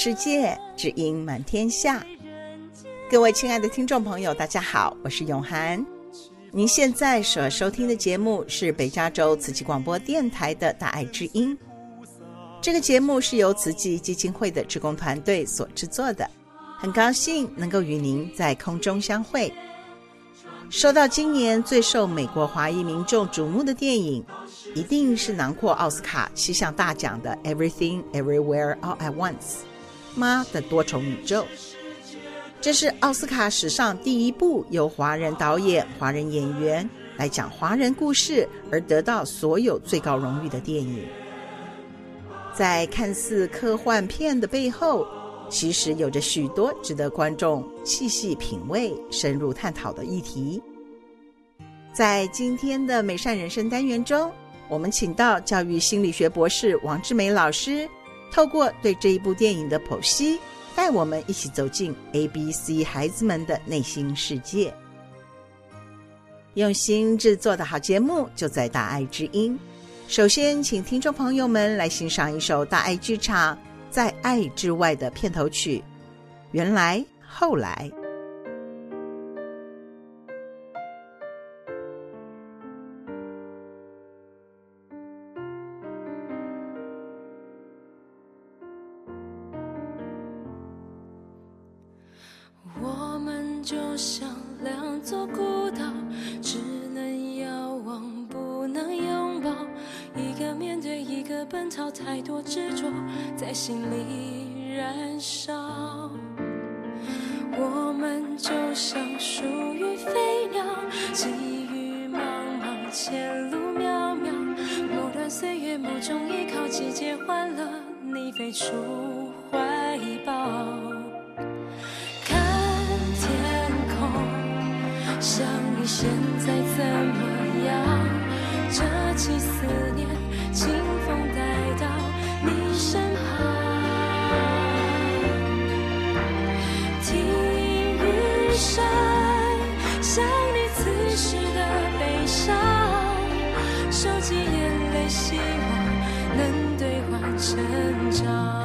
世界，知音满天下。各位亲爱的听众朋友，大家好，我是永涵。您现在所收听的节目是北加州慈济广播电台的大爱之音。这个节目是由慈济基金会的职工团队所制作的，很高兴能够与您在空中相会。说到今年最受美国华裔民众瞩目的电影，一定是囊括奥斯卡七项大奖的《Everything Everywhere All at Once》妈的多重宇宙。这是奥斯卡史上第一部由华人导演、华人演员来讲华人故事而得到所有最高荣誉的电影。在看似科幻片的背后，其实有着许多值得观众细细品味、深入探讨的议题。在今天的美善人生单元中，我们请到教育心理学博士王志梅老师，透过对这一部电影的剖析，带我们一起走进 ABC 孩子们的内心世界。用心制作的好节目就在大爱之音。首先，请听众朋友们来欣赏一首大爱剧场《在爱之外》的片头曲。原来，后来。像两座孤岛，只能遥望，不能拥抱。一个面对，一个奔逃，太多执着在心里燃烧。我们就像属于飞鸟，际遇茫茫，前路渺渺。某段岁月，某种依靠，季节换了，你飞出怀抱。想你现在怎么样？这起思念，清风带到你身旁。听雨声。想你此时的悲伤，收集眼泪，希望能兑换成长。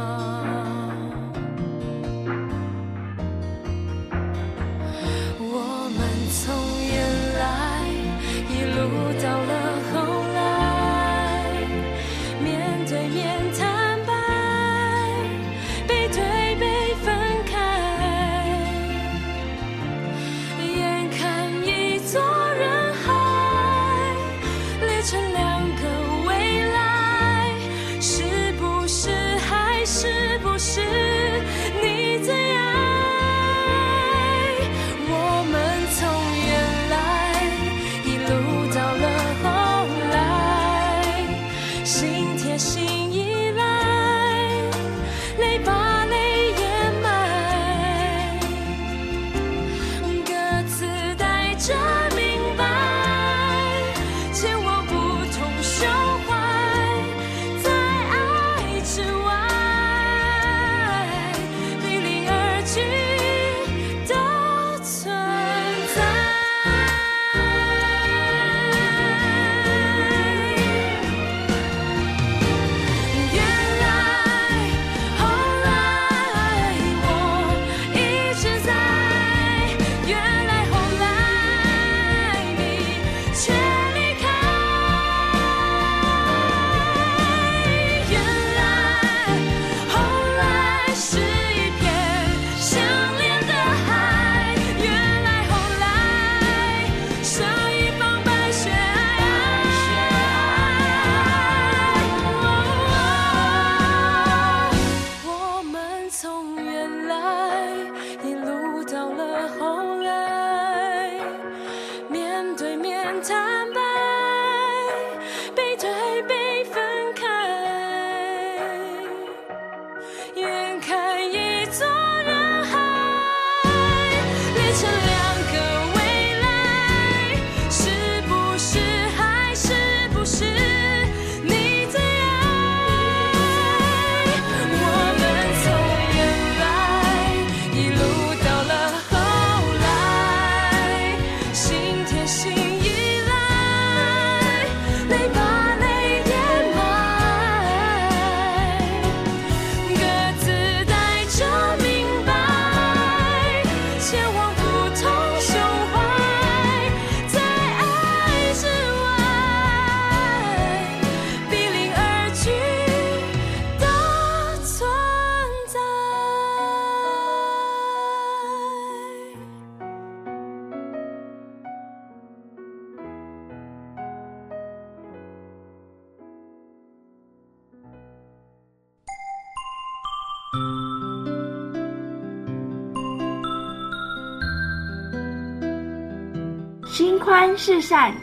是善，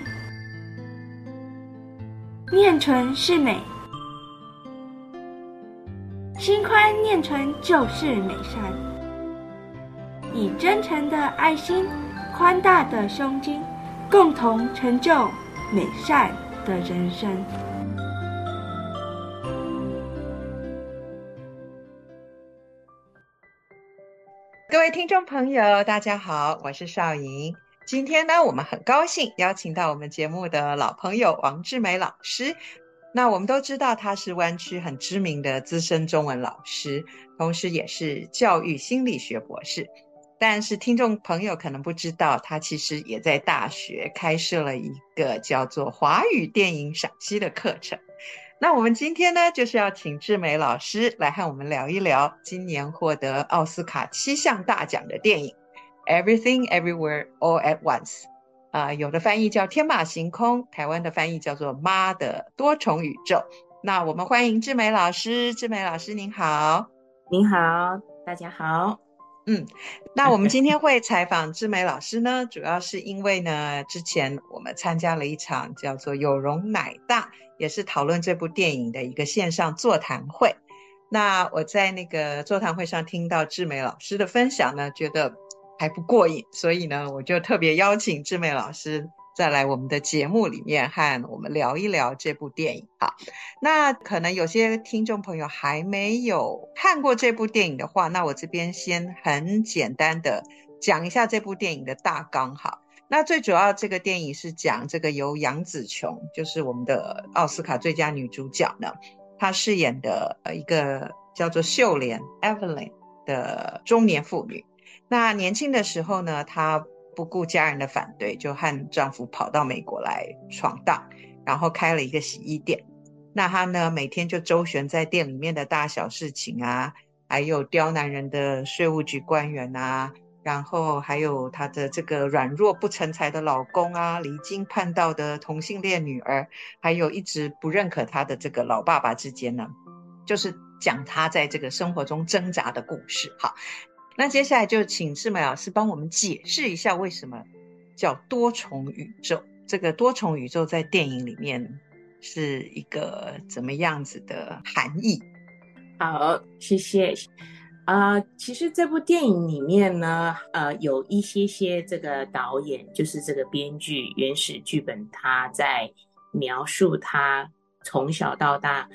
念纯是美。心宽念纯就是美善，以真诚的爱心、宽大的胸襟，共同成就美善的人生。各位听众朋友，大家好，我是少莹。今天呢，我们很高兴邀请到我们节目的老朋友王志梅老师。那我们都知道他是湾区很知名的资深中文老师，同时也是教育心理学博士。但是听众朋友可能不知道，他其实也在大学开设了一个叫做华语电影赏析的课程。那我们今天呢，就是要请志梅老师来和我们聊一聊今年获得奥斯卡七项大奖的电影。Everything, Everywhere, All at Once，啊、呃，有的翻译叫天马行空，台湾的翻译叫做妈的多重宇宙。那我们欢迎志美老师，志美老师您好，您好，大家好。嗯，那我们今天会采访志美老师呢，主要是因为呢，之前我们参加了一场叫做“有容乃大”，也是讨论这部电影的一个线上座谈会。那我在那个座谈会上听到志美老师的分享呢，觉得。还不过瘾，所以呢，我就特别邀请志梅老师再来我们的节目里面和我们聊一聊这部电影。好，那可能有些听众朋友还没有看过这部电影的话，那我这边先很简单的讲一下这部电影的大纲。好，那最主要这个电影是讲这个由杨紫琼，就是我们的奥斯卡最佳女主角呢，她饰演的呃一个叫做秀莲 Evelyn 的中年妇女。那年轻的时候呢，她不顾家人的反对，就和丈夫跑到美国来闯荡，然后开了一个洗衣店。那她呢，每天就周旋在店里面的大小事情啊，还有刁难人的税务局官员啊，然后还有她的这个软弱不成才的老公啊，离经叛道的同性恋女儿，还有一直不认可她的这个老爸爸之间呢，就是讲她在这个生活中挣扎的故事。好。那接下来就请志美老师帮我们解释一下，为什么叫多重宇宙？这个多重宇宙在电影里面是一个怎么样子的含义？好，谢谢。啊、其实这部电影里面呢，呃，有一些些这个导演，就是这个编剧原始剧本，他在描述他从小到大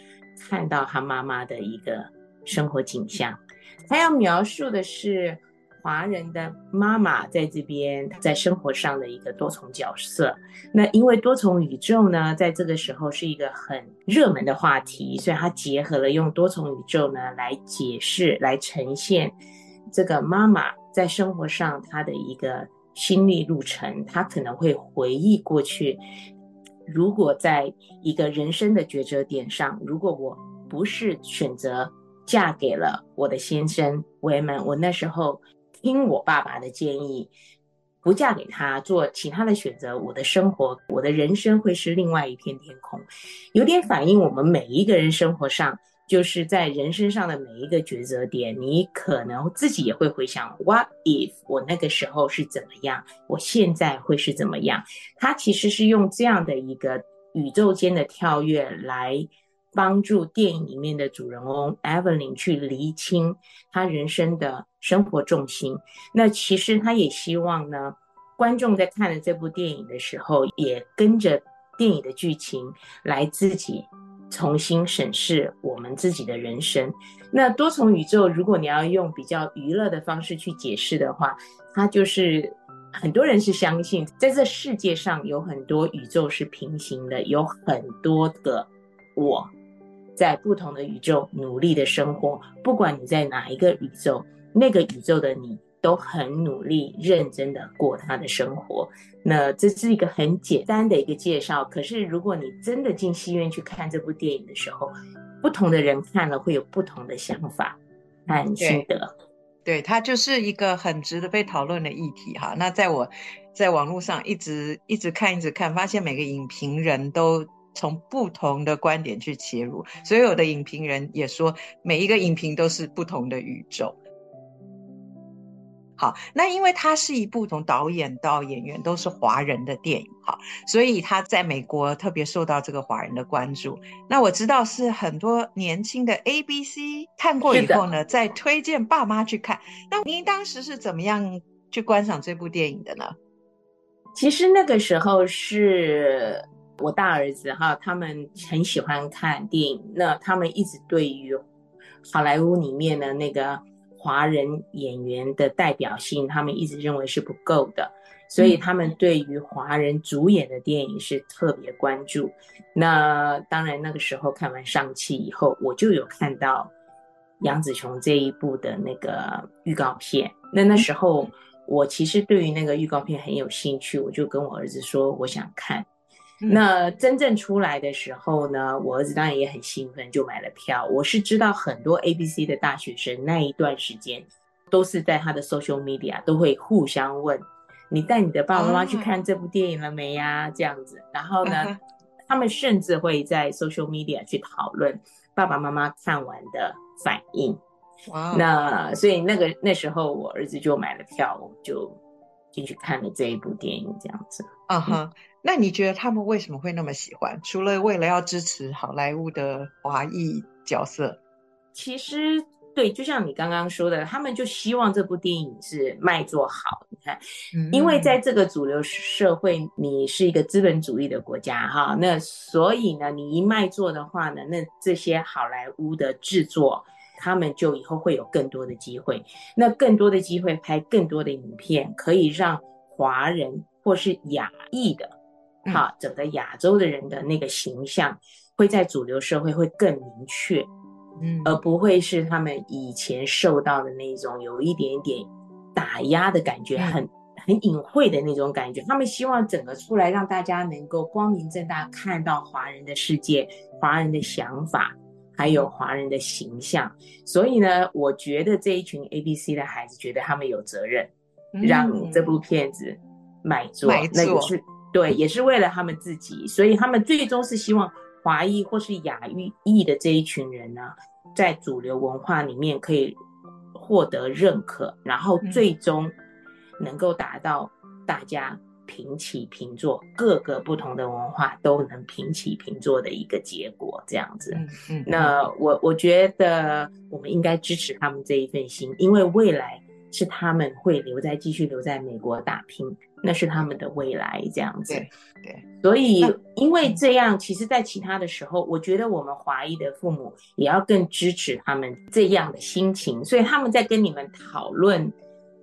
看到他妈妈的一个生活景象。他要描述的是华人的妈妈在这边在生活上的一个多重角色。那因为多重宇宙呢，在这个时候是一个很热门的话题，所以他结合了用多重宇宙呢来解释、来呈现这个妈妈在生活上她的一个心历路程。她可能会回忆过去，如果在一个人生的抉择点上，如果我不是选择。嫁给了我的先生维门，我那时候听我爸爸的建议，不嫁给他，做其他的选择，我的生活，我的人生会是另外一片天空，有点反映我们每一个人生活上，就是在人生上的每一个抉择点，你可能自己也会回想，What if 我那个时候是怎么样，我现在会是怎么样？他其实是用这样的一个宇宙间的跳跃来。帮助电影里面的主人翁 Evelyn 去厘清他人生的生活重心。那其实他也希望呢，观众在看了这部电影的时候，也跟着电影的剧情来自己重新审视我们自己的人生。那多重宇宙，如果你要用比较娱乐的方式去解释的话，它就是很多人是相信，在这世界上有很多宇宙是平行的，有很多个我在不同的宇宙努力的生活。不管你在哪一个宇宙，那个宇宙的你都很努力、认真的过他的生活。那这是一个很简单的一个介绍。可是，如果你真的进戏院去看这部电影的时候，不同的人看了会有不同的想法和心得。对，它就是一个很值得被讨论的议题哈。那在我在网络上一直一直看一直看，发现每个影评人都从不同的观点去切入，所有的影评人也说，每一个影评都是不同的宇宙。好，那因为它是一部从导演到演员都是华人的电影，好，所以它在美国特别受到这个华人的关注。那我知道是很多年轻的 ABC 看过以后呢，再推荐爸妈去看。那您当时是怎么样去观赏这部电影的呢？其实那个时候是我大儿子哈，他们很喜欢看电影，那他们一直对于好莱坞里面的那个。华人演员的代表性，他们一直认为是不够的，所以他们对于华人主演的电影是特别关注。那当然，那个时候看完《上期》以后，我就有看到杨紫琼这一部的那个预告片。那那时候我其实对于那个预告片很有兴趣，我就跟我儿子说，我想看。那真正出来的时候呢，我儿子当然也很兴奋，就买了票。我是知道很多 ABC 的大学生那一段时间都是在他的 social media 都会互相问：“你带你的爸爸妈妈去看这部电影了没呀？”这样子。然后呢，他们甚至会在 social media 去讨论爸爸妈妈看完的反应。哇！那所以那个那时候我儿子就买了票，我就进去看了这一部电影，这样子。啊哈。那你觉得他们为什么会那么喜欢？除了为了要支持好莱坞的华裔角色，其实对，就像你刚刚说的，他们就希望这部电影是卖座好。你看，因为在这个主流社会，你是一个资本主义的国家哈，那所以呢，你一卖座的话呢，那这些好莱坞的制作，他们就以后会有更多的机会，那更多的机会拍更多的影片，可以让华人或是亚裔的。好，整个亚洲的人的那个形象会在主流社会会更明确，嗯，而不会是他们以前受到的那种有一点点打压的感觉，很很隐晦的那种感觉。他们希望整个出来，让大家能够光明正大看到华人的世界、华人的想法，还有华人的形象。所以呢，我觉得这一群 ABC 的孩子觉得他们有责任，让这部片子买座，那个是。对，也是为了他们自己，所以他们最终是希望华裔或是亚裔裔的这一群人呢，在主流文化里面可以获得认可，然后最终能够达到大家平起平坐，各个不同的文化都能平起平坐的一个结果，这样子。嗯嗯。那我我觉得我们应该支持他们这一份心，因为未来是他们会留在继续留在美国打拼。那是他们的未来，这样子。对，对，所以因为这样，其实，在其他的时候，我觉得我们华裔的父母也要更支持他们这样的心情。所以他们在跟你们讨论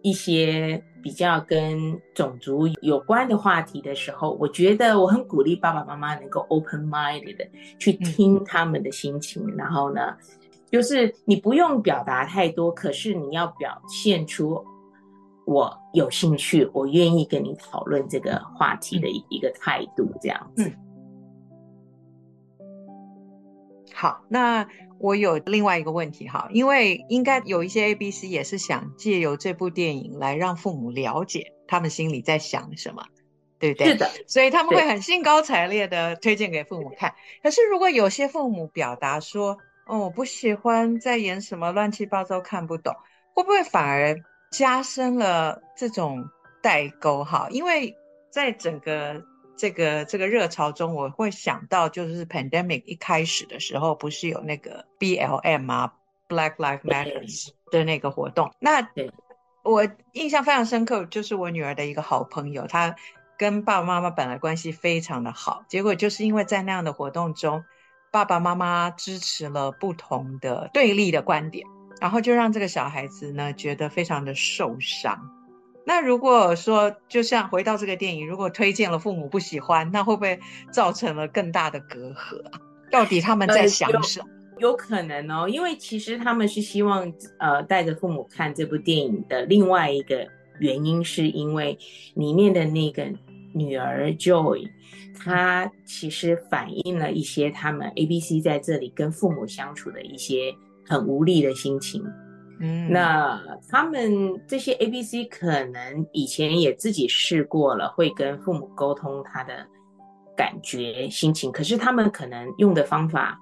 一些比较跟种族有关的话题的时候，我觉得我很鼓励爸爸妈妈能够 open minded 的去听他们的心情。然后呢，就是你不用表达太多，可是你要表现出。我有兴趣，我愿意跟你讨论这个话题的一个态度，这样子。嗯。好，那我有另外一个问题哈，因为应该有一些 ABC 也是想借由这部电影来让父母了解他们心里在想什么，对不对？是的，所以他们会很兴高采烈的推荐给父母看。可是如果有些父母表达说：“哦，我不喜欢在演什么乱七八糟，看不懂”，会不会反而？加深了这种代沟哈，因为在整个这个这个热潮中，我会想到就是 pandemic 一开始的时候，不是有那个 BLM 啊，Black Lives Matters 的那个活动。那我印象非常深刻，就是我女儿的一个好朋友，她跟爸爸妈妈本来关系非常的好，结果就是因为在那样的活动中，爸爸妈妈支持了不同的对立的观点。然后就让这个小孩子呢觉得非常的受伤，那如果说，就像回到这个电影，如果推荐了父母不喜欢，那会不会造成了更大的隔阂？到底他们在想什么？有可能哦，因为其实他们是希望呃带着父母看这部电影的另外一个原因，是因为里面的那个女儿 Joy，她其实反映了一些他们 ABC 在这里跟父母相处的一些很无力的心情。嗯，那他们这些 ABC 可能以前也自己试过了，会跟父母沟通他的感觉、心情，可是他们可能用的方法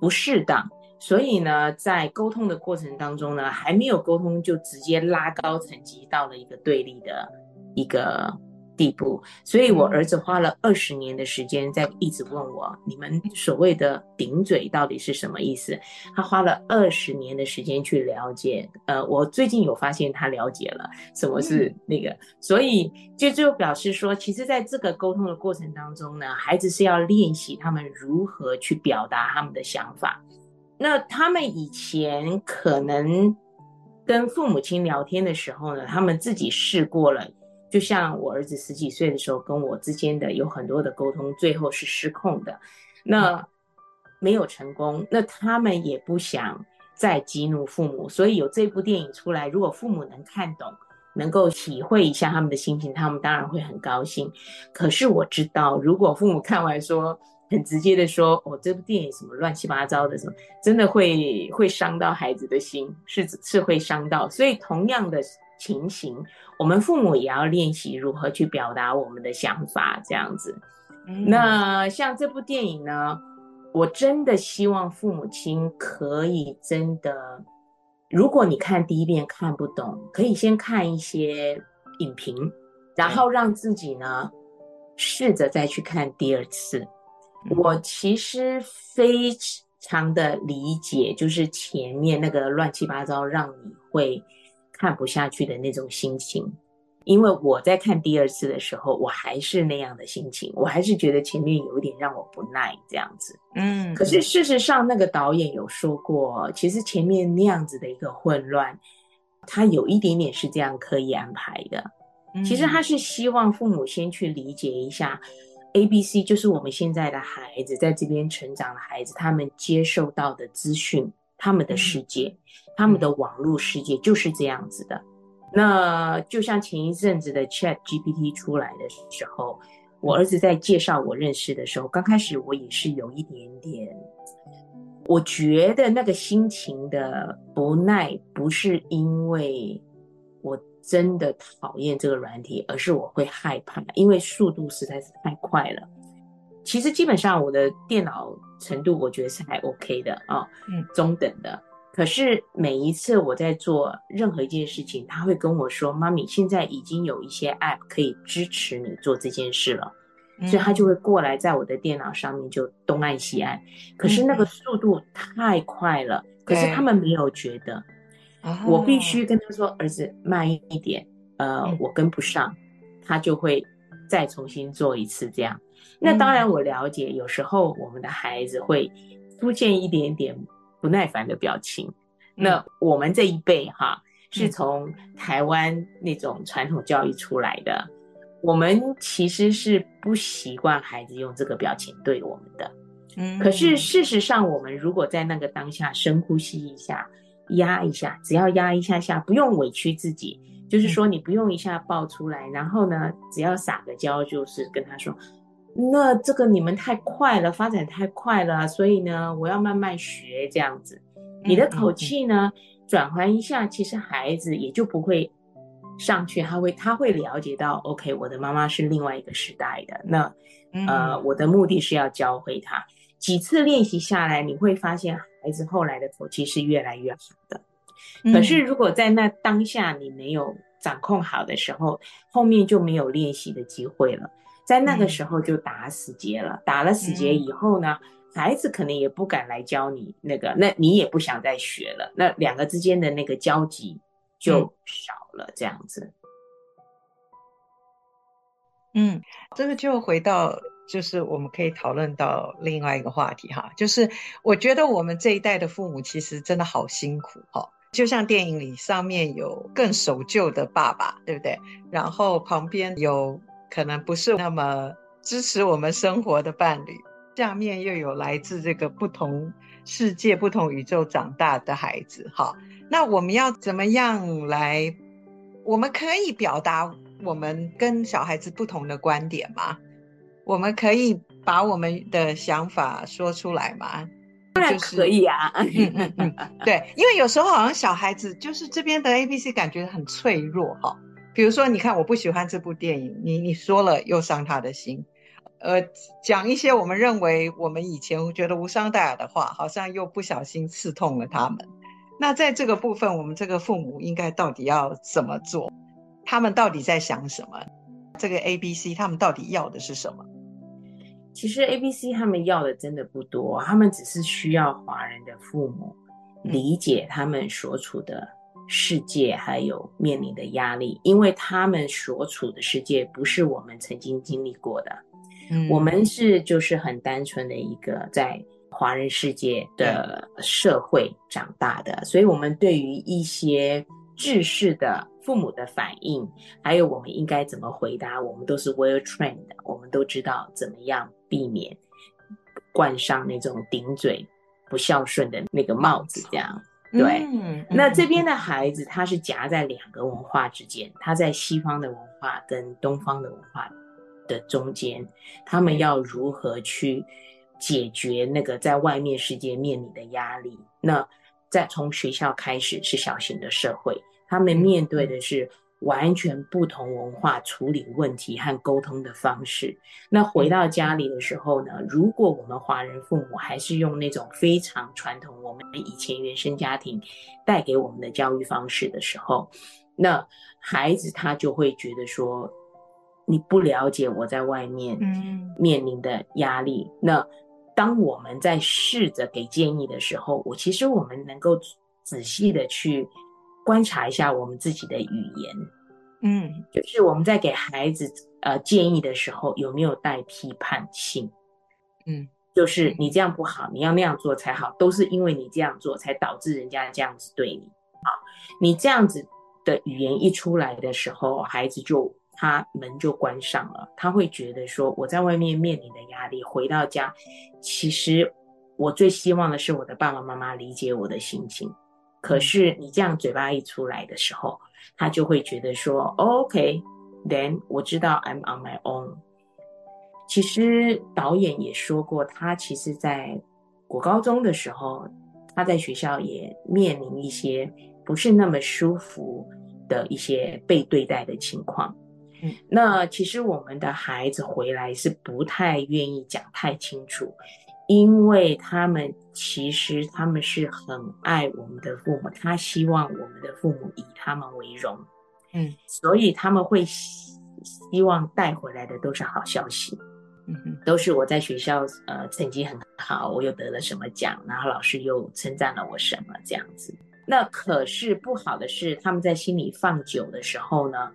不适当，所以呢，在沟通的过程当中呢，还没有沟通就直接拉高层级到了一个对立的一个。地步，所以我儿子花了二十年的时间在一直问我，你们所谓的顶嘴到底是什么意思？他花了二十年的时间去了解。呃，我最近有发现他了解了什么是那个，所以就就表示说，其实在这个沟通的过程当中呢，孩子是要练习他们如何去表达他们的想法。那他们以前可能跟父母亲聊天的时候呢，他们自己试过了。就像我儿子十几岁的时候，跟我之间的有很多的沟通，最后是失控的，那没有成功。那他们也不想再激怒父母，所以有这部电影出来，如果父母能看懂，能够体会一下他们的心情，他们当然会很高兴。可是我知道，如果父母看完说很直接的说：“哦，这部电影什么乱七八糟的什么”，真的会会伤到孩子的心，是是会伤到。所以同样的。情形，我们父母也要练习如何去表达我们的想法，这样子。那像这部电影呢，我真的希望父母亲可以真的，如果你看第一遍看不懂，可以先看一些影评，然后让自己呢试着再去看第二次。我其实非常的理解，就是前面那个乱七八糟，让你会。看不下去的那种心情，因为我在看第二次的时候，我还是那样的心情，我还是觉得前面有一点让我不耐这样子。嗯，可是事实上，那个导演有说过，其实前面那样子的一个混乱，他有一点点是这样刻意安排的。其实他是希望父母先去理解一下，ABC 就是我们现在的孩子在这边成长的孩子，他们接受到的资讯。他们的世界，他们的网络世界就是这样子的。那就像前一阵子的 Chat GPT 出来的时候，我儿子在介绍我认识的时候，刚开始我也是有一点点，我觉得那个心情的不耐，不是因为我真的讨厌这个软体，而是我会害怕，因为速度实在是太快了。其实基本上我的电脑程度我觉得是还 OK 的啊，嗯，中等的。可是每一次我在做任何一件事情，他会跟我说：“妈咪，现在已经有一些 App 可以支持你做这件事了。”所以他就会过来在我的电脑上面就东按西按。可是那个速度太快了，可是他们没有觉得。我必须跟他说：“儿子，慢一点。”呃，我跟不上，他就会再重新做一次这样。那当然，我了解，有时候我们的孩子会出现一点点不耐烦的表情。那我们这一辈哈，是从台湾那种传统教育出来的，我们其实是不习惯孩子用这个表情对我们的。嗯，可是事实上，我们如果在那个当下深呼吸一下，压一下，只要压一下下，不用委屈自己，就是说你不用一下爆出来，然后呢，只要撒个娇，就是跟他说。那这个你们太快了，发展太快了，所以呢，我要慢慢学这样子。你的口气呢，转换一下，其实孩子也就不会上去，他会他会了解到，OK，我的妈妈是另外一个时代的。那呃，我的目的是要教会他。几次练习下来，你会发现孩子后来的口气是越来越好的。可是如果在那当下你没有掌控好的时候，后面就没有练习的机会了。在那个时候就打死结了，嗯、打了死结以后呢，嗯、孩子可能也不敢来教你那个，那你也不想再学了，那两个之间的那个交集就少了，嗯、这样子。嗯，这个就回到，就是我们可以讨论到另外一个话题哈，就是我觉得我们这一代的父母其实真的好辛苦哈，就像电影里上面有更守旧的爸爸，对不对？然后旁边有可能不是那么支持我们生活的伴侣，下面又有来自这个不同世界、不同宇宙长大的孩子。好，那我们要怎么样来？我们可以表达我们跟小孩子不同的观点吗？我们可以把我们的想法说出来吗？当然可以啊。嗯嗯嗯，对，因为有时候好像小孩子就是这边的 ABC 感觉很脆弱哈。比如说，你看我不喜欢这部电影，你你说了又伤他的心，呃，讲一些我们认为我们以前觉得无伤大雅的话，好像又不小心刺痛了他们。那在这个部分，我们这个父母应该到底要怎么做？他们到底在想什么？这个 ABC 他们到底要的是什么？其实 A、B、C 他们要的真的不多，他们只是需要华人的父母理解他们所处的世界，还有面临的压力，因为他们所处的世界不是我们曾经经历过的。嗯，我们是就是很单纯的一个在华人世界的社会长大的，所以我们对于一些制式的父母的反应，还有我们应该怎么回答，我们都是 well trained 的，我们都知道怎么样避免冠上那种顶嘴不孝顺的那个帽子，这样对。嗯、那这边的孩子，他是夹在两个文化之间，他在西方的文化跟东方的文化的中间，他们要如何去解决那个在外面世界面临的压力？那在从学校开始是小型的社会，他们面对的是完全不同文化处理问题和沟通的方式。那回到家里的时候呢，如果我们华人父母还是用那种非常传统，我们以前原生家庭带给我们的教育方式的时候，那孩子他就会觉得说，你不了解我在外面面临的压力。那当我们在试着给建议的时候，我其实我们能够仔细的去观察一下我们自己的语言，嗯，就是我们在给孩子呃建议的时候有没有带批判性，嗯，就是你这样不好，你要那样做才好，都是因为你这样做才导致人家这样子对你，好，你这样子的语言一出来的时候，孩子就。他门就关上了，他会觉得说，我在外面面临的压力，回到家，其实我最希望的是我的爸爸妈妈理解我的心情。可是你这样嘴巴一出来的时候，他就会觉得说，OK，then 我知道 I'm on my own。其实导演也说过，他其实在国高中的时候，他在学校也面临一些不是那么舒服的一些被对待的情况。嗯，那其实我们的孩子回来是不太愿意讲太清楚，因为他们其实他们是很爱我们的父母，他希望我们的父母以他们为荣，嗯，所以他们会希希望带回来的都是好消息，嗯哼，都是我在学校呃成绩很好，我又得了什么奖，然后老师又称赞了我什么这样子。那可是不好的是，他们在心里放久的时候呢，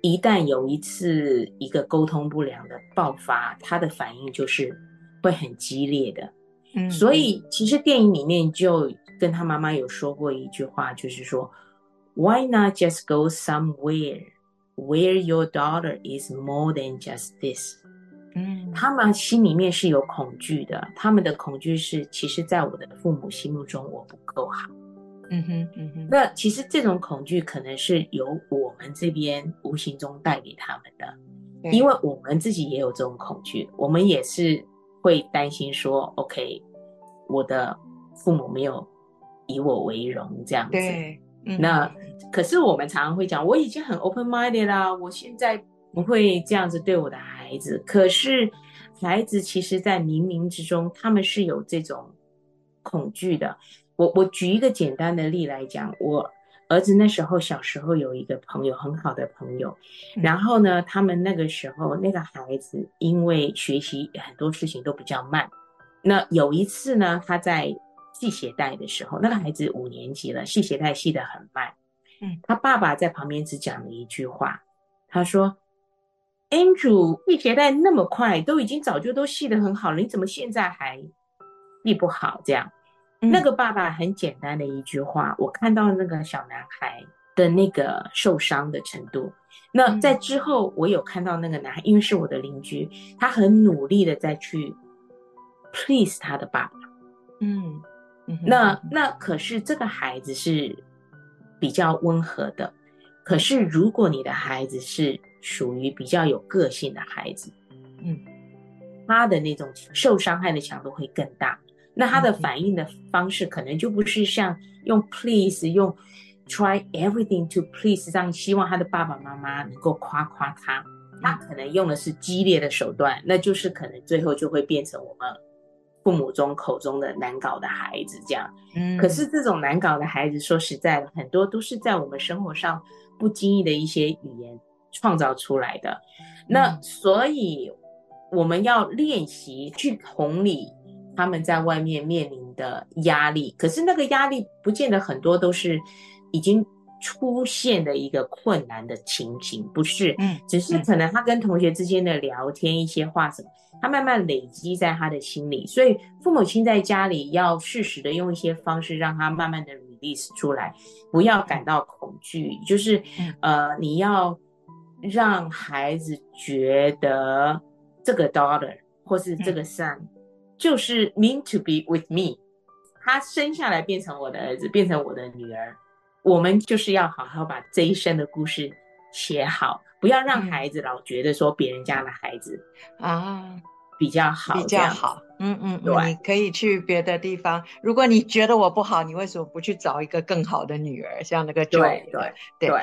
一旦有一次一个沟通不良的爆发，他的反应就是会很激烈的。嗯，所以其实电影里面就跟他妈妈有说过一句话，就是说，Why not just go somewhere where your daughter is more than just this？嗯，他们心里面是有恐惧的，他们的恐惧是，其实，在我的父母心目中，我不够好。嗯哼，嗯哼，那其实这种恐惧可能是由我们这边无形中带给他们的，因为我们自己也有这种恐惧，我们也是会担心说，OK，我的父母没有以我为荣这样子。那可是我们常常会讲，我已经很 open minded 啦，我现在不会这样子对我的孩子。可是孩子其实，在冥冥之中，他们是有这种恐惧的。我我举一个简单的例来讲，我儿子那时候小时候有一个朋友，很好的朋友，然后呢，他们那个时候那个孩子因为学习很多事情都比较慢，那有一次呢，他在系鞋带的时候，那个孩子五年级了，系鞋带系得很慢，嗯，他爸爸在旁边只讲了一句话，他说：“Andrew 系鞋带那么快，都已经早就都系得很好了，你怎么现在还系不好？”这样。嗯、那个爸爸很简单的一句话，我看到那个小男孩的那个受伤的程度。那在之后，我有看到那个男孩，因为是我的邻居，他很努力的在去 please 他的爸爸。嗯，嗯那那可是这个孩子是比较温和的，可是如果你的孩子是属于比较有个性的孩子，嗯，他的那种受伤害的强度会更大，那他的反应的方式可能就不是像用 please 用。Try everything to please，让希望他的爸爸妈妈能够夸夸他。他可能用的是激烈的手段，那就是可能最后就会变成我们父母中口中的难搞的孩子这样。嗯，可是这种难搞的孩子，说实在的，很多都是在我们生活上不经意的一些语言创造出来的。那所以我们要练习去同理他们在外面面临的压力。可是那个压力不见得很多都是。已经出现的一个困难的情形，不是，嗯，只是可能他跟同学之间的聊天一些话什么，他慢慢累积在他的心里，所以父母亲在家里要适时的用一些方式让他慢慢的 release 出来，不要感到恐惧，就是，呃，你要让孩子觉得这个 daughter 或是这个 son 就是 mean to be with me，他生下来变成我的儿子，变成我的女儿。我们就是要好好把这一生的故事写好，不要让孩子老觉得说别人家的孩子啊比较好，比较好。嗯嗯，对，你可以去别的地方。如果你觉得我不好，你为什么不去找一个更好的女儿？像那个 Joy，对对对，对。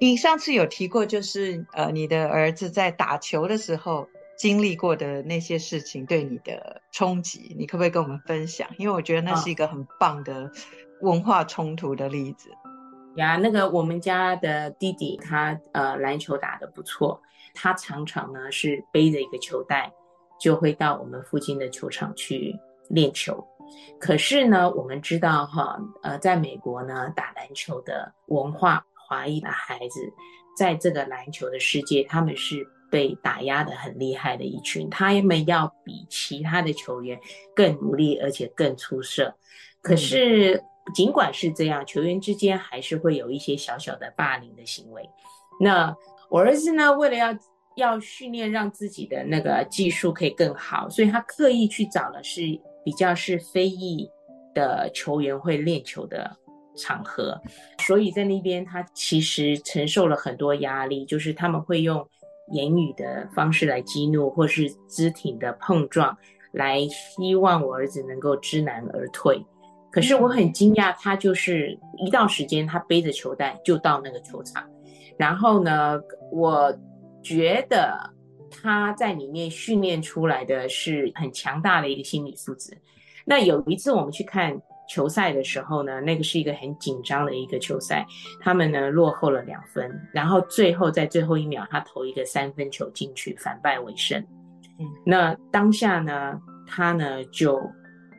你上次有提过，就是呃，你的儿子在打球的时候经历过的那些事情对你的冲击，你可不可以跟我们分享？因为我觉得那是一个很棒的。哦文化冲突的例子呀，那个我们家的弟弟他呃篮球打得不错，他常常呢是背着一个球袋，就会到我们附近的球场去练球。可是呢，我们知道哈，呃，在美国呢打篮球的文化，华裔的孩子在这个篮球的世界，他们是被打压的很厉害的一群，他们要比其他的球员更努力，而且更出色。可是。嗯尽管是这样，球员之间还是会有一些小小的霸凌的行为。那我儿子呢，为了要要训练让自己的那个技术可以更好，所以他刻意去找了是比较是非裔的球员会练球的场合。所以在那边，他其实承受了很多压力，就是他们会用言语的方式来激怒，或是肢体的碰撞，来希望我儿子能够知难而退。可是我很惊讶，他就是一到时间，他背着球袋就到那个球场。然后呢，我觉得他在里面训练出来的是很强大的一个心理素质。那有一次我们去看球赛的时候呢，那个是一个很紧张的一个球赛，他们呢落后了两分，然后最后在最后一秒，他投一个三分球进去，反败为胜。嗯，那当下呢，他呢就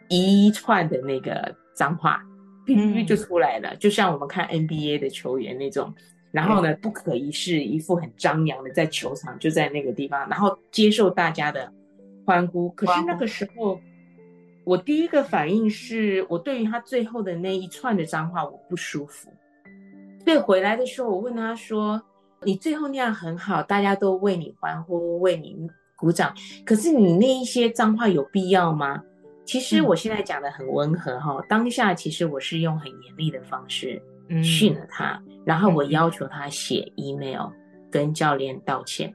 一串的那个。脏话，哔就出来了，嗯，就像我们看 NBA 的球员那种。然后呢，不可一世，一副很张扬的在球场，就在那个地方，然后接受大家的欢呼。可是那个时候，我第一个反应是我对于他最后的那一串的脏话我不舒服。所以回来的时候，我问他说：“你最后那样很好，大家都为你欢呼，为你鼓掌。可是你那一些脏话有必要吗？”其实我现在讲的很温和哈、嗯，当下其实我是用很严厉的方式训了他、嗯，然后我要求他写 email 跟教练道歉，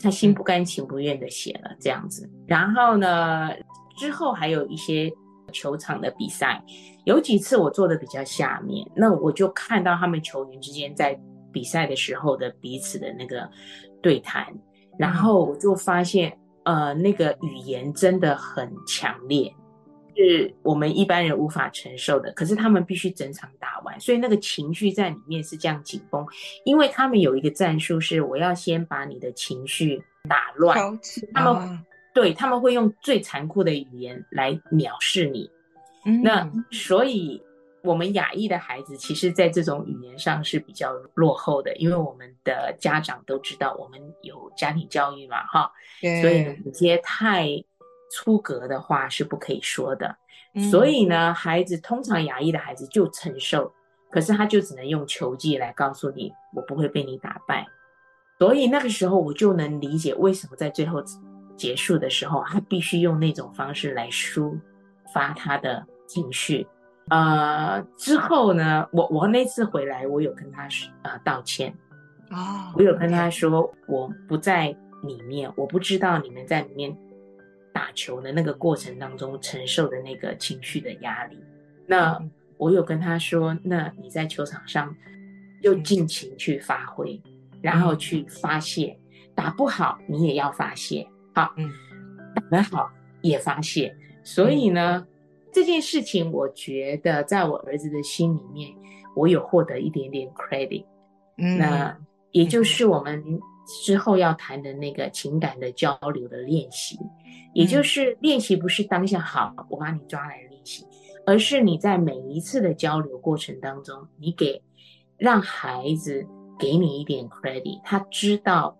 他心不甘情不愿的写了这样子。然后呢，之后还有一些球场的比赛，有几次我坐的比较下面，那我就看到他们球员之间在比赛的时候的彼此的那个对谈，然后我就发现。呃，那个语言真的很强烈，是我们一般人无法承受的。可是他们必须整场打完，所以那个情绪在里面是这样紧绷。因为他们有一个战术是，我要先把你的情绪打乱。他们对他们会用最残酷的语言来藐视你。嗯，那所以。我们亚裔的孩子，其实，在这种语言上是比较落后的，因为我们的家长都知道，我们有家庭教育嘛，哈，所以有些太出格的话是不可以说的。嗯所以呢，孩子通常亚裔的孩子就承受，可是他就只能用球技来告诉你，我不会被你打败。所以那个时候我就能理解为什么在最后结束的时候，他必须用那种方式来抒发他的情绪。呃，之后呢，我我那次回来，我有跟他呃道歉。哦，我有跟他说，我不在里面，我不知道你们在里面打球的那个过程当中承受的那个情绪的压力。那我有跟他说，那你在球场上就尽情去发挥，然后去发泄。打不好你也要发泄，好，嗯，很好也发泄。所以呢，这件事情我觉得在我儿子的心里面，我有获得一点点 credit。嗯，那也就是我们之后要谈的那个情感的交流的练习，也就是练习不是当下好，我把你抓来练习，而是你在每一次的交流过程当中，你给让孩子给你一点 credit，他知道，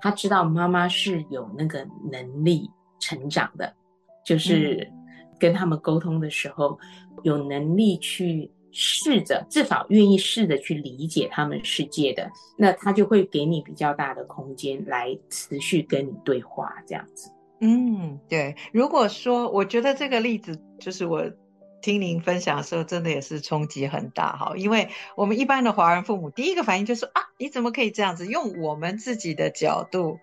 他知道妈妈是有那个能力成长的，就是跟他们沟通的时候有能力去。试着，至少愿意试着去理解他们世界的，那他就会给你比较大的空间来持续跟你对话，这样子。嗯，对。如果说，我觉得这个例子就是我听您分享的时候，真的也是冲击很大哈。因为我们一般的华人父母，第一个反应就是啊，你怎么可以这样子？用我们自己的角度。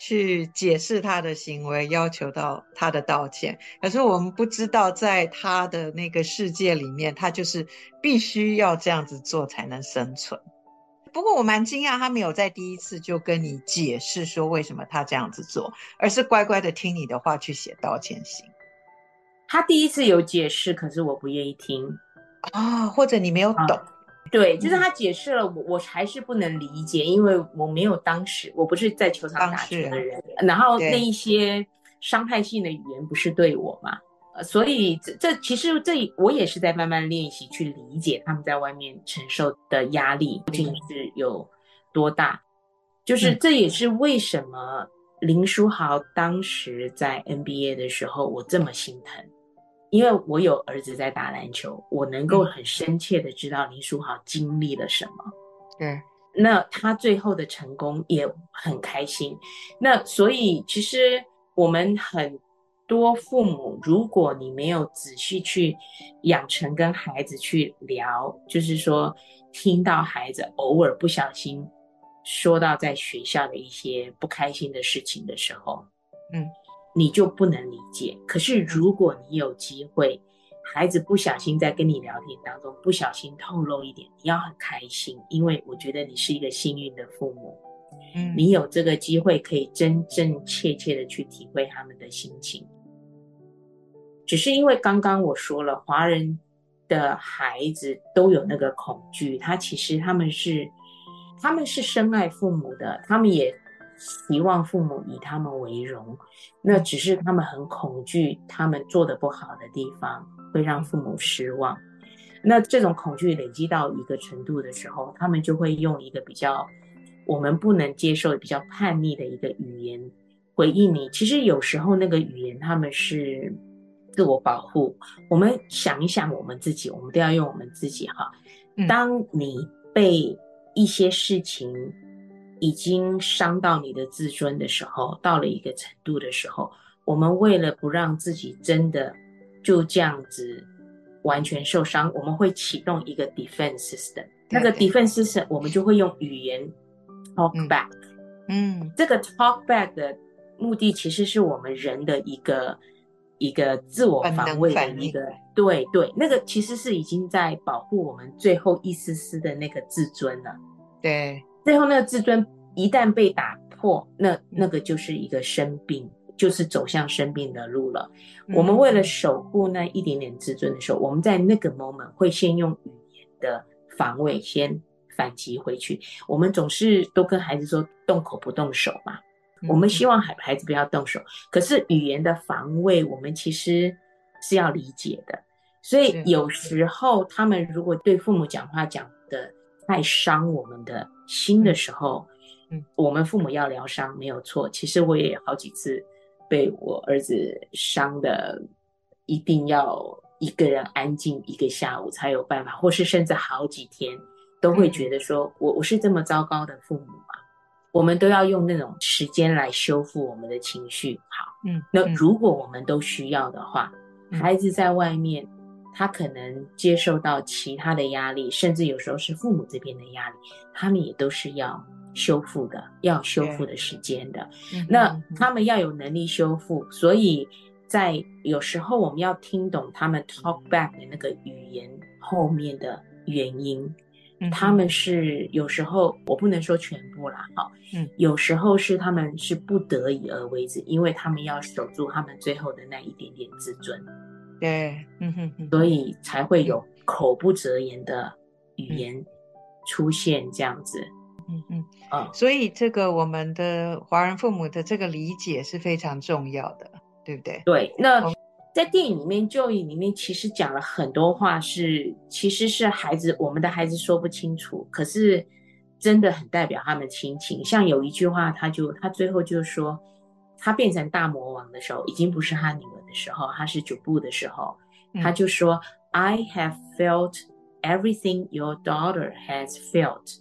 去解释他的行为，要求到他的道歉。可是我们不知道，在他的那个世界里面，他就是必须要这样子做才能生存。不过我蛮惊讶，他没有在第一次就跟你解释说为什么他这样子做，而是乖乖的听你的话去写道歉信。他第一次有解释，可是我不愿意听啊，或者你没有懂。啊对，就是他解释了，我我还是不能理解，因为我没有当时，我不是在球场打球的人，然后那一些伤害性的语言不是对我嘛，呃，所以这这其实这我也是在慢慢练习去理解他们在外面承受的压力究竟是有多大，就是这也是为什么林书豪当时在 NBA 的时候我这么心疼。因为我有儿子在打篮球，我能够很深切的知道林书豪经历了什么。嗯，那他最后的成功也很开心。那所以其实我们很多父母，如果你没有仔细去养成跟孩子去聊，就是说听到孩子偶尔不小心说到在学校的一些不开心的事情的时候，嗯。你就不能理解。可是如果你有机会，孩子不小心在跟你聊天当中不小心透露一点，你要很开心，因为我觉得你是一个幸运的父母。嗯，你有这个机会可以真真切切的去体会他们的心情。只是因为刚刚我说了，华人的孩子都有那个恐惧，他其实他们是他们是深爱父母的，他们也。希望父母以他们为荣，那只是他们很恐惧，他们做的不好的地方会让父母失望。那这种恐惧累积到一个程度的时候，他们就会用一个比较我们不能接受、比较叛逆的一个语言回应你。其实有时候那个语言他们是自我保护。我们想一想我们自己，我们都要用我们自己哈。当你被一些事情。已经伤到你的自尊的时候，到了一个程度的时候，我们为了不让自己真的就这样子完全受伤，我们会启动一个 defense system。那个 defense system，我们就会用语言 talk back。嗯，这个 talk back 的目的其实是我们人的一个一个自我防卫的一个，对对，那个其实是已经在保护我们最后一丝丝的那个自尊了。对。最后，那个自尊一旦被打破，那那个就是一个生病，就是走向生病的路了。嗯、我们为了守护那一点点自尊的时候，我们在那个 moment 会先用语言的防卫先反击回去。我们总是都跟孩子说动口不动手嘛，嗯、我们希望孩孩子不要动手。可是语言的防卫，我们其实是要理解的。所以有时候他们如果对父母讲话讲的太伤我们的心的时候，嗯，我们父母要疗伤没有错。其实我也有好几次被我儿子伤的，一定要一个人安静一个下午才有办法，或是甚至好几天，都会觉得说我我是这么糟糕的父母吗？我们都要用那种时间来修复我们的情绪。好，嗯，那如果我们都需要的话，嗯、孩子在外面，他可能接受到其他的压力，甚至有时候是父母这边的压力，他们也都是要修复的，要修复的时间的。嗯、那他们要有能力修复，所以在有时候我们要听懂他们 talk back 的那个语言后面的原因。他们是有时候，我不能说全部啦，哈，嗯，有时候是他们是不得已而为之，因为他们要守住他们最后的那一点点自尊，对，嗯哼哼，所以才会有口不择言的语言出现这样子，嗯嗯啊，所以这个我们的华人父母的这个理解是非常重要的，对不对？对，那。在电影里面，Joey 里面其实讲了很多话是，是其实是孩子，我们的孩子说不清楚，可是真的很代表他们亲情。像有一句话，他就他最后就说，他变成大魔王的时候，已经不是他女儿的时候，他是主仆的时候，他就说、嗯、I have felt everything your daughter has felt,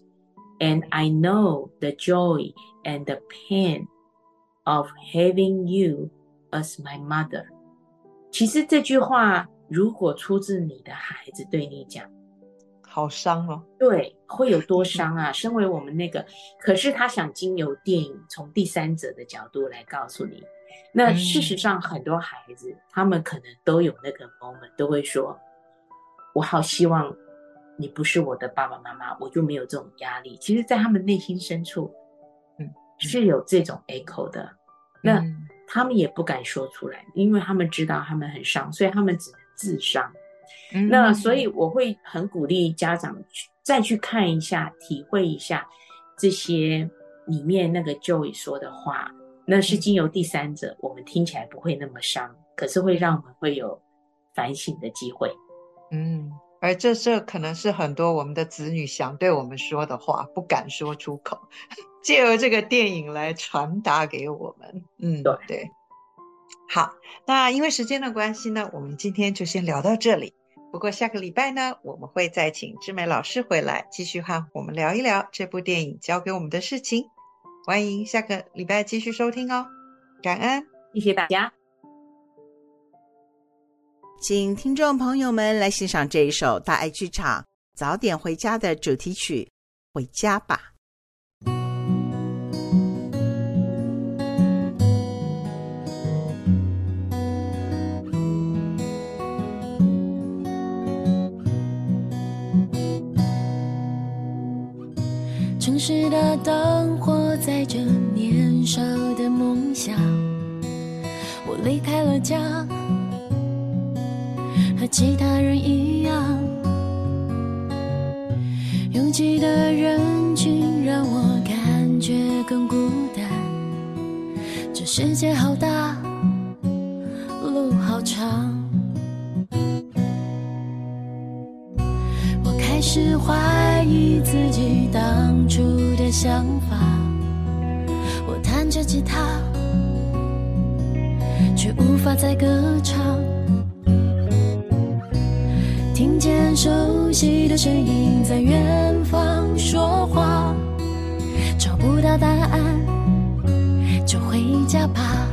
and I know the joy and the pain of having you as my mother. 其实这句话如果出自你的孩子对你讲，好伤哦。对，会有多伤啊？身为我们那个，可是他想经由电影从第三者的角度来告诉你。 那事实上，很多孩子他们可能都有那个 moment，都会说：“我好希望你不是我的爸爸妈妈，我就没有这种压力。”其实，在他们内心深处，嗯，是有这种 echo 的。那。他们也不敢说出来，因为他们知道他们很伤，所以他们只能自伤。嗯、那所以我会很鼓励家长去再去看一下，体会一下这些里面那个 Joey 说的话，那是经由第三者，嗯、我们听起来不会那么伤，可是会让我们会有反省的机会。嗯，而这这可能是很多我们的子女想对我们说的话，不敢说出口。借由这个电影来传达给我们，嗯，对对，好，那因为时间的关系呢，我们今天就先聊到这里。不过下个礼拜呢，我们会再请志美老师回来，继续和我们聊一聊这部电影教给我们的事情。欢迎下个礼拜继续收听哦，感恩，谢谢大家，请听众朋友们来欣赏这一首大爱剧场《早点回家》的主题曲《回家吧》。城市的灯火载着年少的梦想，我离开了家，和其他人一样，拥挤的人群让我感觉更孤单。这世界好大，路好长。我开始怀疑自己当初的想法。弹着吉他，却无法再歌唱。听见熟悉的声音在远方说话，找不到答案，就回家吧。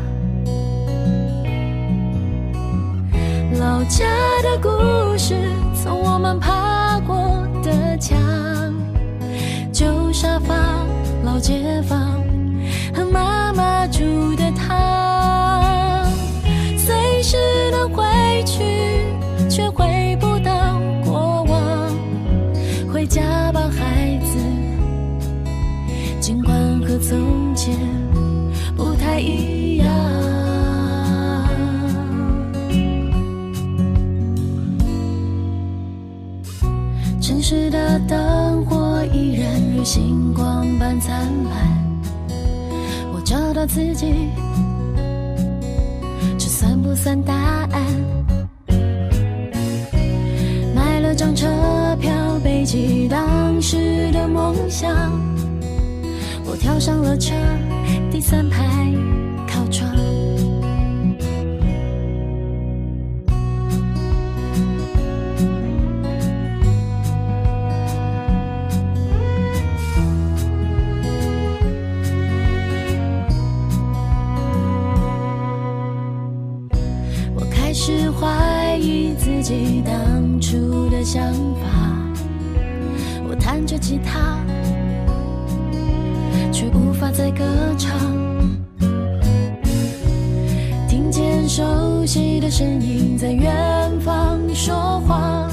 老家的故事，从我们爬过。的墙，旧沙发，老街坊妈妈煮的他，随时能回去，却回不到过往。回家吧，孩子，尽管和从前不太一样。城市的灯火依然如星光般灿烂，自己，这算不算答案？买了张车票，背起当时的梦想，我跳上了车，第三排想法。我弹着吉他，却无法再歌唱。听见熟悉的声音在远方说话，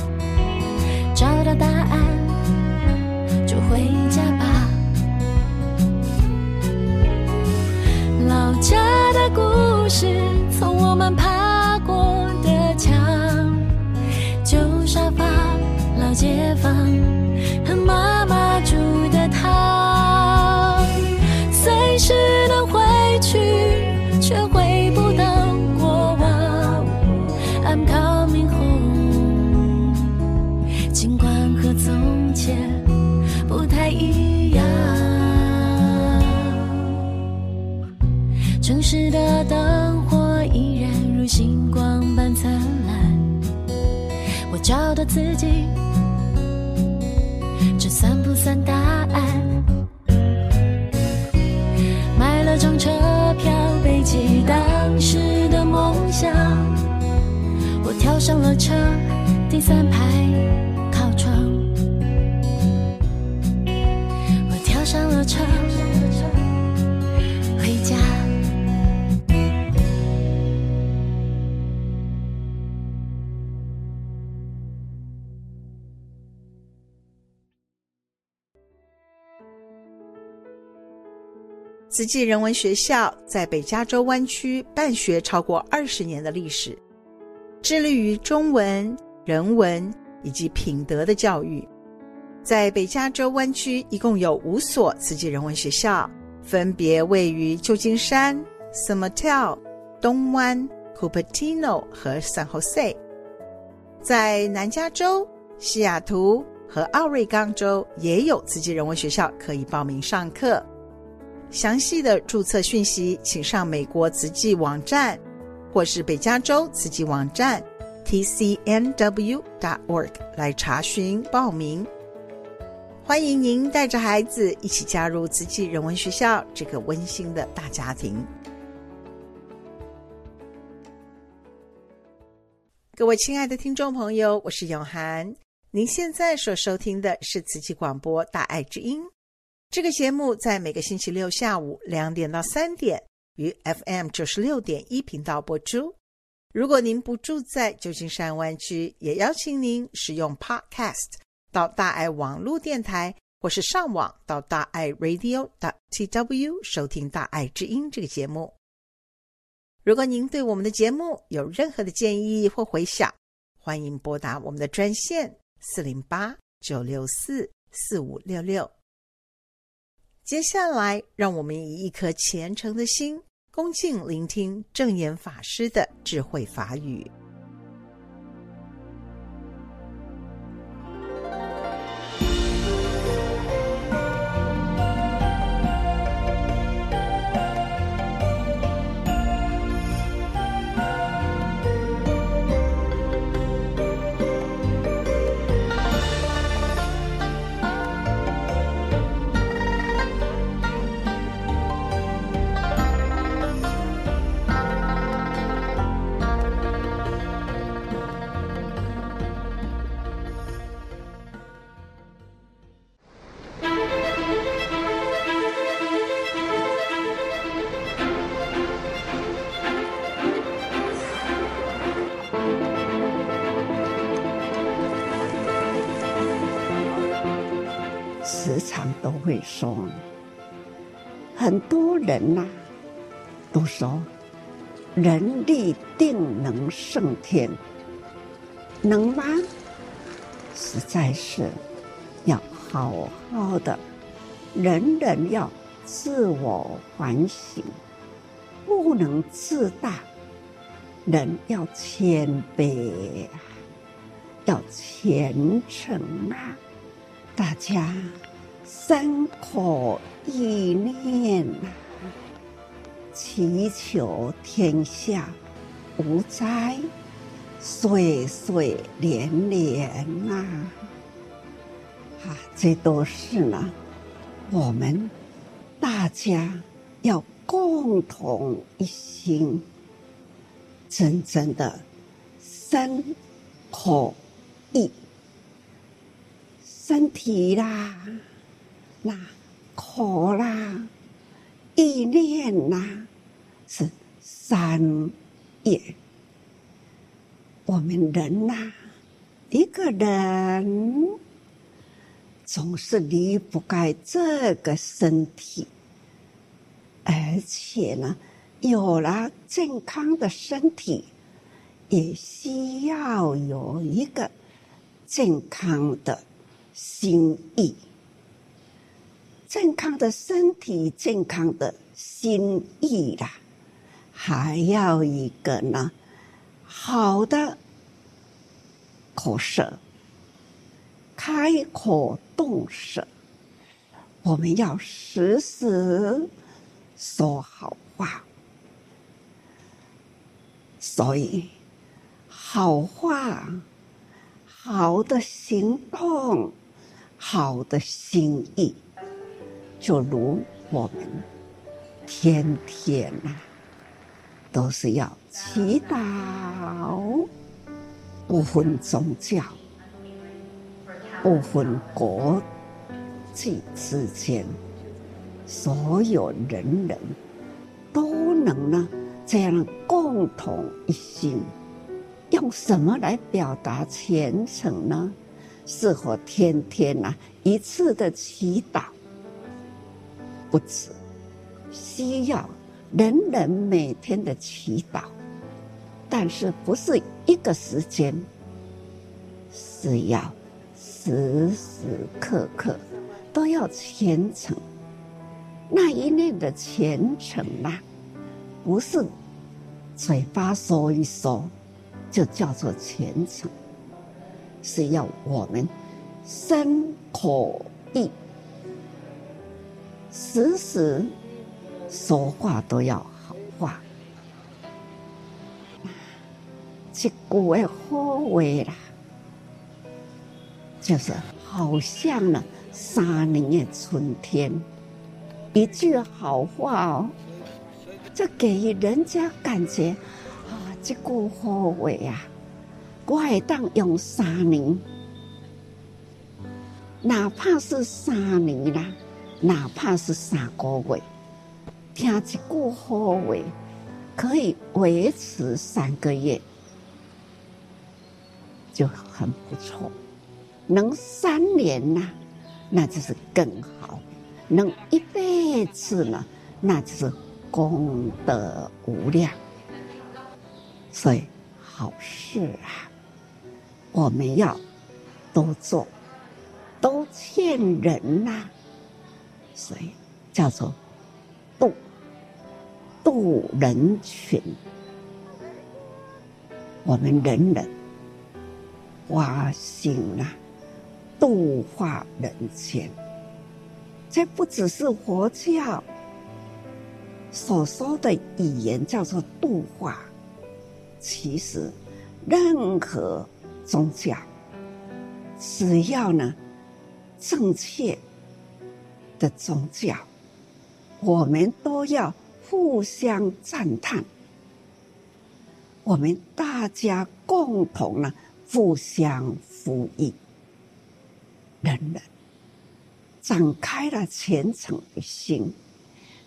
我自己。这算不算答案？买了张车票，背起当时的梦想。我跳上了车，第三排慈济人文学校在北加州湾区办学超过二十年的历史，致力于中文、人文以及品德的教育。在北加州湾区一共有五所慈济人文学校，分别位于旧金山、San Mateo、东湾、Cupertino 和 San Jose。在南加州、西雅图和奥瑞冈州也有慈济人文学校可以报名上课。详细的注册讯息，请上美国慈济网站，或是北加州慈济网站 tcnw.org 来查询报名。欢迎您带着孩子一起加入慈济人文学校这个温馨的大家庭。各位亲爱的听众朋友，我是永涵，您现在所收听的是慈济广播大爱之音。这个节目在每个星期六下午两点到三点于 FM 九十六点一频道播出。如果您不住在旧金山湾区，也邀请您使用 Podcast 到大爱网络电台，或是上网到大爱 Radio TW 收听《大爱之音》这个节目。如果您对我们的节目有任何的建议或回响，欢迎拨打我们的专线四零八九六四四五六六。接下来，让我们以一颗虔诚的心，恭敬聆听正言法师的智慧法语。说，很多人呐、都说人力定能胜天，能吗？实在是要好好的，人人要自我反省，不能自大，人要谦卑，要虔诚啊，大家。三口意念，祈求天下无灾，岁岁年年呐，啊，这都是呢，我们大家要共同一心，真正的三口意，身体啦，那口啦，意念呐，是三业。我们人呐，一个人总是离不开这个身体，而且呢，有了健康的身体。也需要有一个健康的心意，健康的身体，健康的心意啦，还要一个呢，好的口舌，开口动舌，我们要时时说好话，所以。好话，好的行动，好的心意，就如我们天天呐、都是要祈祷，不分宗教，不分国际之间，所有人人都能呢这样共同一心。用什么来表达虔诚呢？是否天天呐、一次的祈祷不止，需要人人每天的祈祷，但是不是一个时间，是要时时刻刻都要虔诚。那一念的虔诚啊，不是嘴巴说一说。就叫做虔诚，是要我们身口意时时说话都要好话，一句的好话啦，就是好像呢三年的春天，一句好话哦，就给人家感觉啊。这句好话啊，我会当用三年，哪怕是三年啦，哪怕是三个月，听一句好话可以维持三个月，就很不错。能三年呐，那就是更好；能一辈子呢，那就是功德无量。所以好事啊，我们要多做，多劝人呐、所以叫做度度人群，我们人人花心啊，度化人间。这不只是佛教所说的语言，叫做度化。其实，任何宗教，只要呢正确的宗教，我们都要互相赞叹，我们大家共同呢互相呼应，人人展开了虔诚的心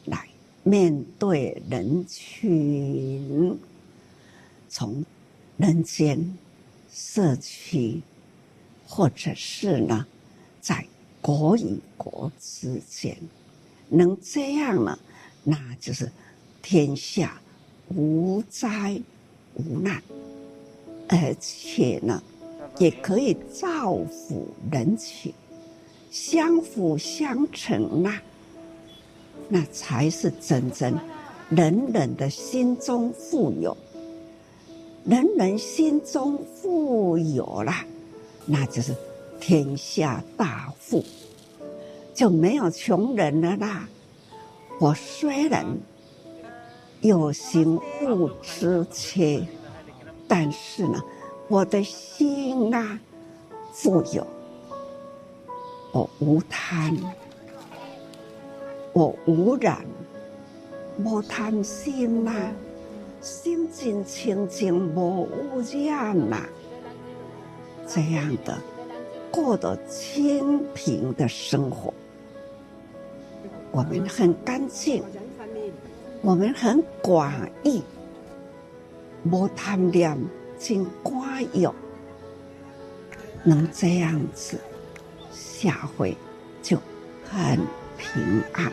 来面对人群。从人间、社区，或者是呢，在国与国之间，能这样呢，那就是天下无灾无难，而且呢，也可以造福人群，相辅相成啊，那才是真正人人的心中富有。人人心中富有了，那就是天下大富，就没有穷人了啦。我虽然有形物之缺，但是呢，我的心啊富有，我无贪，我无染，无贪心呐、心净清净无污染呐，这样的过得清贫的生活，我们很干净，我们很寡义，无贪恋，真寡欲，能这样子，下回就很平安。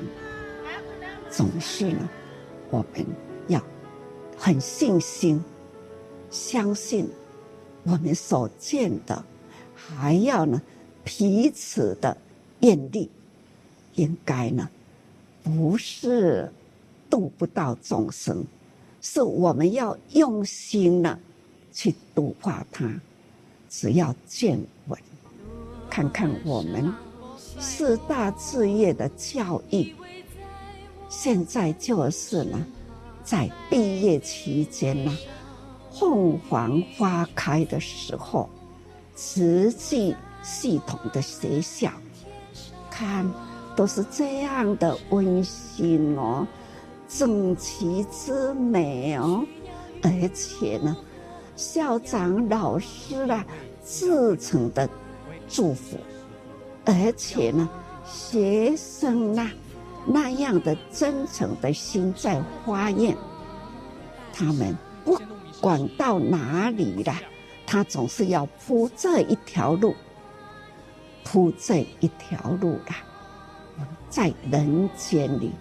总是呢，我们要很信心，相信我们所见的，还要呢彼此的愿力，应该呢不是度不到众生，是我们要用心呢去度化他。只要见闻，看看我们四大志业的教育。现在就是呢，在毕业期间呢，凤凰花开的时候，实际系统的学校，看都是这样的温馨哦，整齐之美哦，而且呢，校长老师啊，至诚的祝福，而且呢，学生啊。那样的真诚的心在发愿，他们不管到哪里了，他总是要铺这一条路，铺这一条路了。在人间里，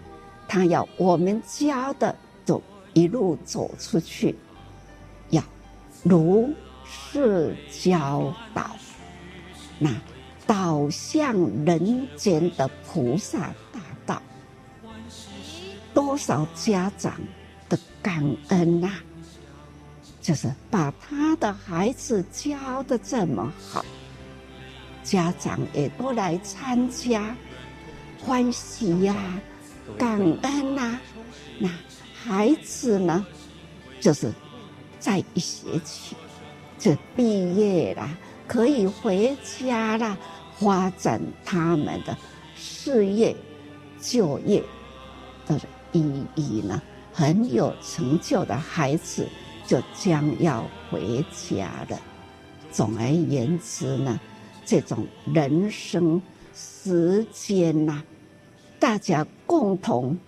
他要我们教的走一路走出去，要如是教导，那导向人间的菩萨大道。多少家长的感恩呐、啊，就是把他的孩子教的这么好，家长也都来参加，欢喜呀、感恩呐、那孩子呢，就是在一学期就毕业了，可以回家了，发展他们的事业、就业的。意义呢，很有成就的孩子就将要回家了。总而言之呢，这种人生时间呐、大家共同，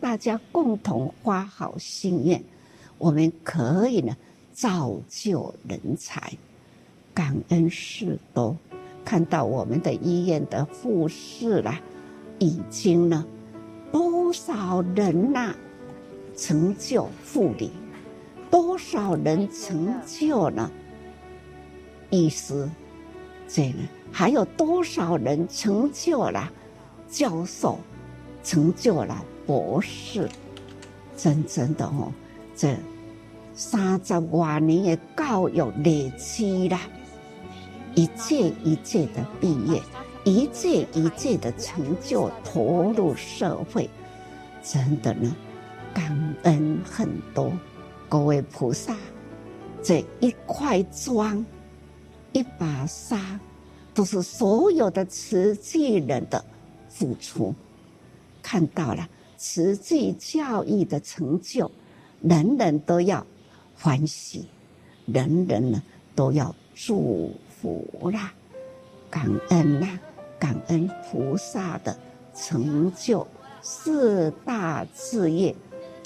大家共同发好心愿，我们可以呢造就人才，感恩事多。看到我们的医院的护士啦，已经呢。多少人呐、成就护理，多少人成就了医师，这个还有多少人成就了教授，成就了博士？真正的哦，这三十多年的教育累积了，一届一届的毕业。一届一届的成就投入社会，真的呢，感恩很多。各位菩萨，这一块砖、一把沙，都是所有的慈济人的付出。看到了慈济教育的成就，人人都要欢喜，人人呢都要祝福啦，感恩啦。感恩菩萨的成就四大志业，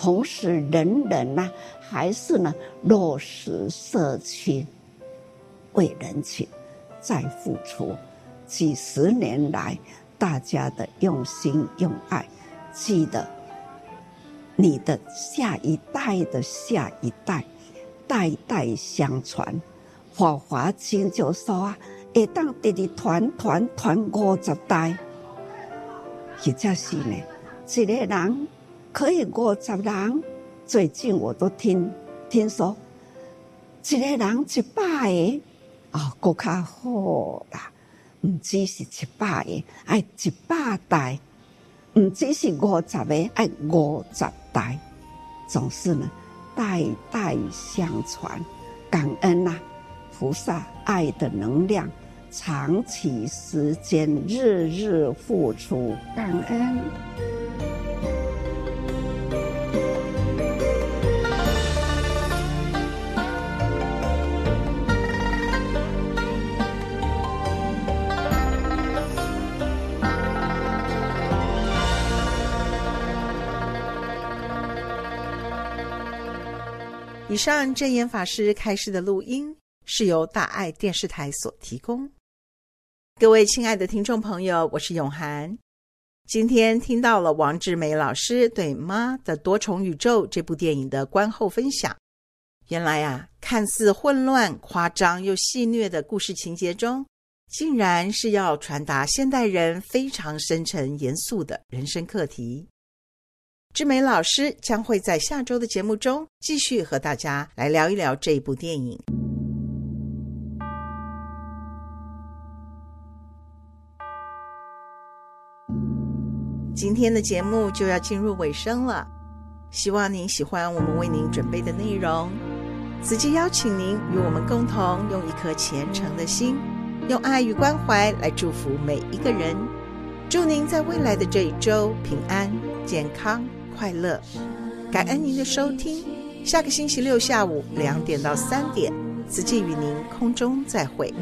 同时人人呢还是呢落实社区，为人群在付出几十年来大家的用心用爱，记得你的下一代的下一代，代代相传，《法华经》就说啊。会当直直传传传五十代，或者是呢，一个人可以五十人。最近我都听听说，一个人一百个啊，更加好啦。唔只是一百个，爱一百代；唔只是五十个，爱五十代。总是呢，代代相传，感恩呐、菩萨爱的能量。长期时间，日日付出，感恩。以上正言法师开示的录音是由大爱电视台所提供。各位亲爱的听众朋友，我是永涵。今天听到了王志梅老师对《妈的多重宇宙》这部电影的观后分享。原来啊，看似混乱、夸张又戏谑的故事情节中，竟然是要传达现代人非常深沉、严肃的人生课题。志梅老师将会在下周的节目中继续和大家来聊一聊这一部电影。今天的节目就要进入尾声了，希望您喜欢我们为您准备的内容。此际邀请您与我们共同用一颗虔诚的心，用爱与关怀来祝福每一个人。祝您在未来的这一周平安、健康、快乐。感恩您的收听，下个星期六下午两点到三点，此际与您空中再会。